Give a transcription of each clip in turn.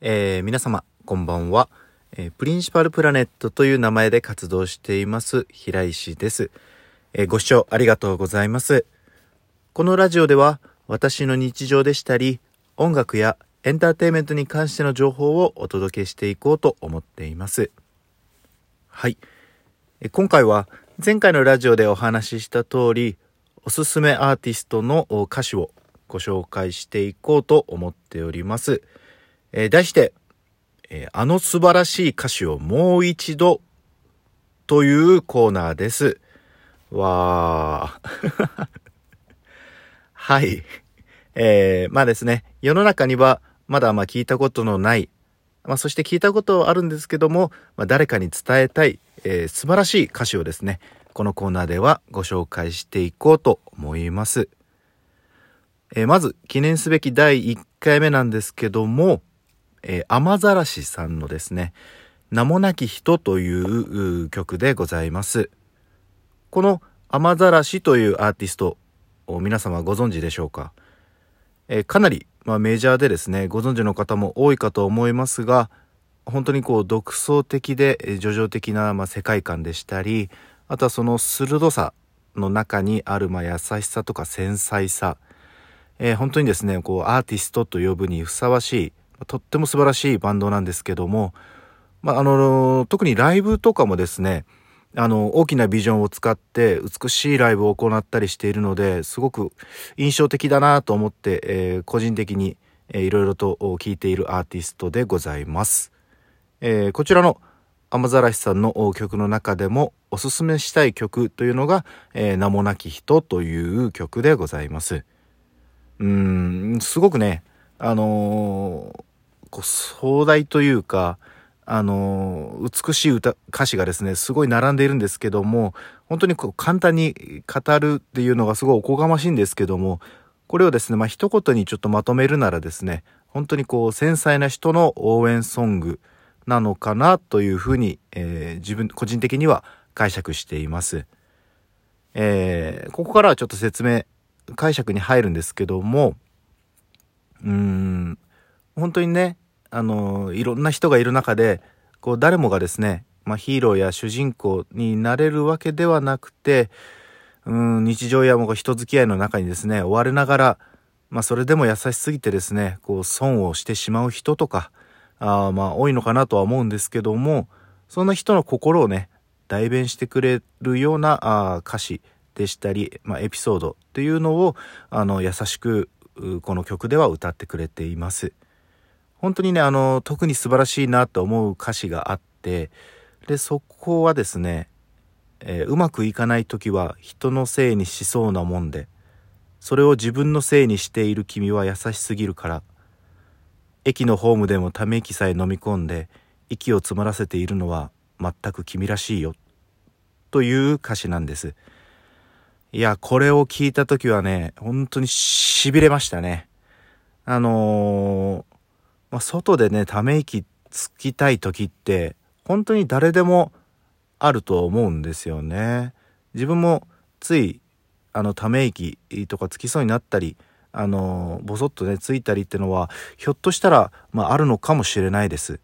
えー、皆様、こんばんは、えー、プリンシパルプラネットという名前で活動しています、平石です、えー、ご視聴ありがとうございます。このラジオでは、私の日常でしたり、音楽やエンターテインメントに関しての情報をお届けしていこうと思っています。はい。え今回は、前回のラジオでお話しした通り、おすすめアーティストの歌詞をご紹介していこうと思っております。えー、題して、えー、あの素晴らしい歌詞をもう一度というコーナーです。わー。はい。えー、まあですね、世の中にはまだまあ聞いたことのない、まあそして聞いたことあるんですけども、まあ、誰かに伝えたい、えー、素晴らしい歌詞をですね、このコーナーではご紹介していこうと思います。えー、まず記念すべき第1回目なんですけども、えー、雨ざらしさんのですね、名もなき人という曲でございます。この雨ざらしというアーティスト、皆様ご存知でしょうか、えー、かなり、まあ、メジャーでですね、ご存知の方も多いかと思いますが、本当にこう独創的で叙情的な、まあ、世界観でしたり、あとはその鋭さの中にある、まあ、優しさとか繊細さ、えー、本当にですね、こうアーティストと呼ぶにふさわしい、とっても素晴らしいバンドなんですけども、まあ、あの、特にライブとかもですね、あの、大きなビジョンを使って美しいライブを行ったりしているので、すごく印象的だなと思って、えー、個人的に、いろいろと聴いているアーティストでございます。えー、こちらの雨ざらしさんの曲の中でもおすすめしたい曲というのが、えー、名もなき人という曲でございます。うん、すごくね、あのー、こう壮大というか、あの、美しい歌、歌詞がですね、すごい並んでいるんですけども、本当にこう簡単に語るっていうのがすごいおこがましいんですけども、これをですね、まあ、一言にちょっとまとめるならですね、本当にこう繊細な人の応援ソングなのかなというふうに、えー、自分、個人的には解釈しています。えー、ここからはちょっと説明、解釈に入るんですけども、うーん、本当にね、あの、いろんな人がいる中で、こう、誰もがですね、まあ、ヒーローや主人公になれるわけではなくて、うん、日常やもう人付き合いの中にですね、追われながら、まあ、それでも優しすぎてですね、こう、損をしてしまう人とか、あまあ、多いのかなとは思うんですけども、そんな人の心をね、代弁してくれるようなあ歌詞でしたり、まあ、エピソードっていうのを、あの、優しく、この曲では歌ってくれています。本当にね、あの、特に素晴らしいなと思う歌詞があって、で、そこはですね、えー、うまくいかない時は人のせいにしそうなもんで、それを自分のせいにしている君は優しすぎるから、駅のホームでもため息さえ飲み込んで、息を詰まらせているのは全く君らしいよ。という歌詞なんです。いや、これを聞いた時はね、本当に痺れましたね。あのー、まあ、外でね、ため息つきたい時って、本当に誰でもあると思うんですよね。自分もつい、あの、ため息とかつきそうになったり、あの、ぼそっとね、ついたりってのは、ひょっとしたら、まあ、あるのかもしれないです。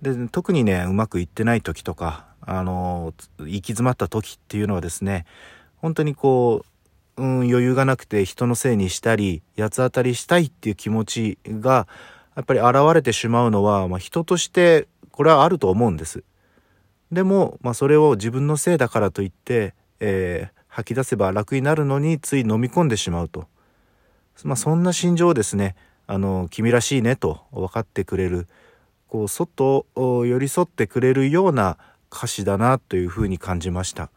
で、特にね、うまくいってない時とか、あの、行き詰まった時っていうのはですね、本当にこう、うん、余裕がなくて人のせいにしたり、八つ当たりしたいっていう気持ちが、やっぱり現れてしまうのは、まあ、人としてこれはあると思うんです。でも、まあ、それを自分のせいだからといって、えー、吐き出せば楽になるのについ飲み込んでしまうと。まあ、そんな心情をですね、あの、君らしいねと分かってくれる、こう、そっと寄り添ってくれるような歌詞だなというふうに感じました。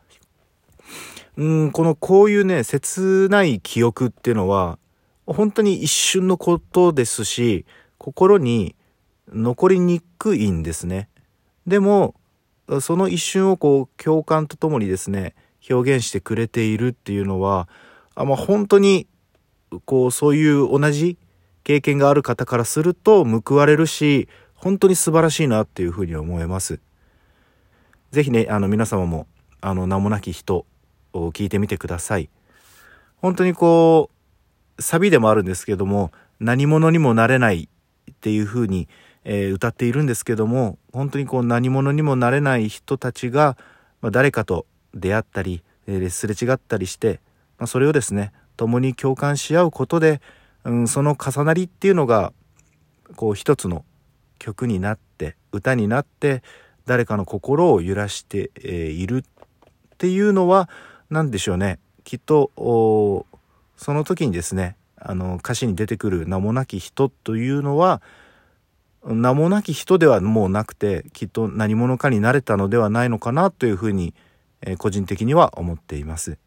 うん、このこういうね、切ない記憶っていうのは、本当に一瞬のことですし、心に残りにくいんですね。でも、その一瞬をこう共感とともにですね、表現してくれているっていうのは、あまあ、本当に、こう、そういう同じ経験がある方からすると報われるし、本当に素晴らしいなっていうふうに思います。ぜひね、あの皆様も、あの名もなき人を聞いてみてください。本当にこう、サビでもあるんですけども、何者にもなれないっていうふうに、えー、歌っているんですけども本当にこう何者にもなれない人たちが、まあ、誰かと出会ったり、えー、すれ違ったりして、まあ、それをですね共に共感し合うことで、うん、その重なりっていうのがこう一つの曲になって歌になって誰かの心を揺らして、えー、いるっていうのは何でしょうね。きっとその時にですねあの歌詞に出てくる名もなき人というのは名もなき人ではもうなくてきっと何者かになれたのではないのかなというふうに、えー、個人的には思っています。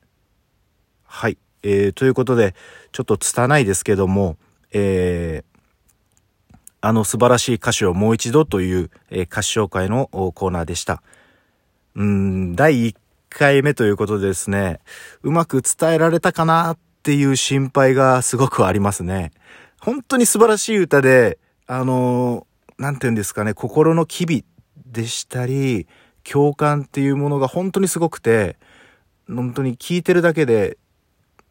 はい、えー、ということでちょっと拙いですけども、えー、あの素晴らしい歌詞をもう一度という、えー、歌詞紹介のコーナーでした。うん、第1回目ということでですね、うまく伝えられたかなっていう心配がすごくありますね。本当に素晴らしい歌で、あの何て言うんですかね、心の機微でしたり、共感っていうものが本当にすごくて、本当に聴いてるだけで、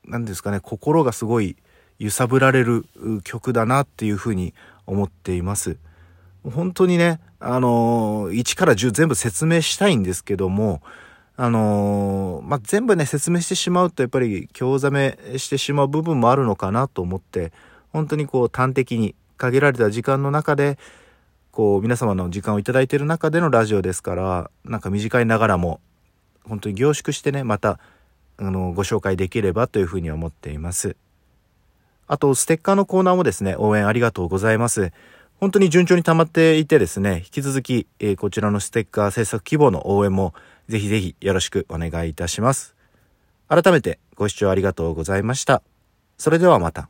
何ですかね、心がすごい揺さぶられる曲だなっていうふうに思っています。本当にね、あの1から10全部説明したいんですけども、あのまあ、全部ね、説明してしまうとやっぱり興ざめしてしまう部分もあるのかなと思って、本当にこう端的に限られた時間の中で、こう皆様の時間をいただいている中でのラジオですからなんか短いながらも本当に凝縮してねまたあのご紹介できればというふうに思っています。あとステッカーのコーナーもですね応援ありがとうございます。本当に順調に溜まっていてですね引き続き、えー、こちらのステッカー制作希望の応援もぜひぜひよろしくお願いいたします。改めてご視聴ありがとうございました。それではまた。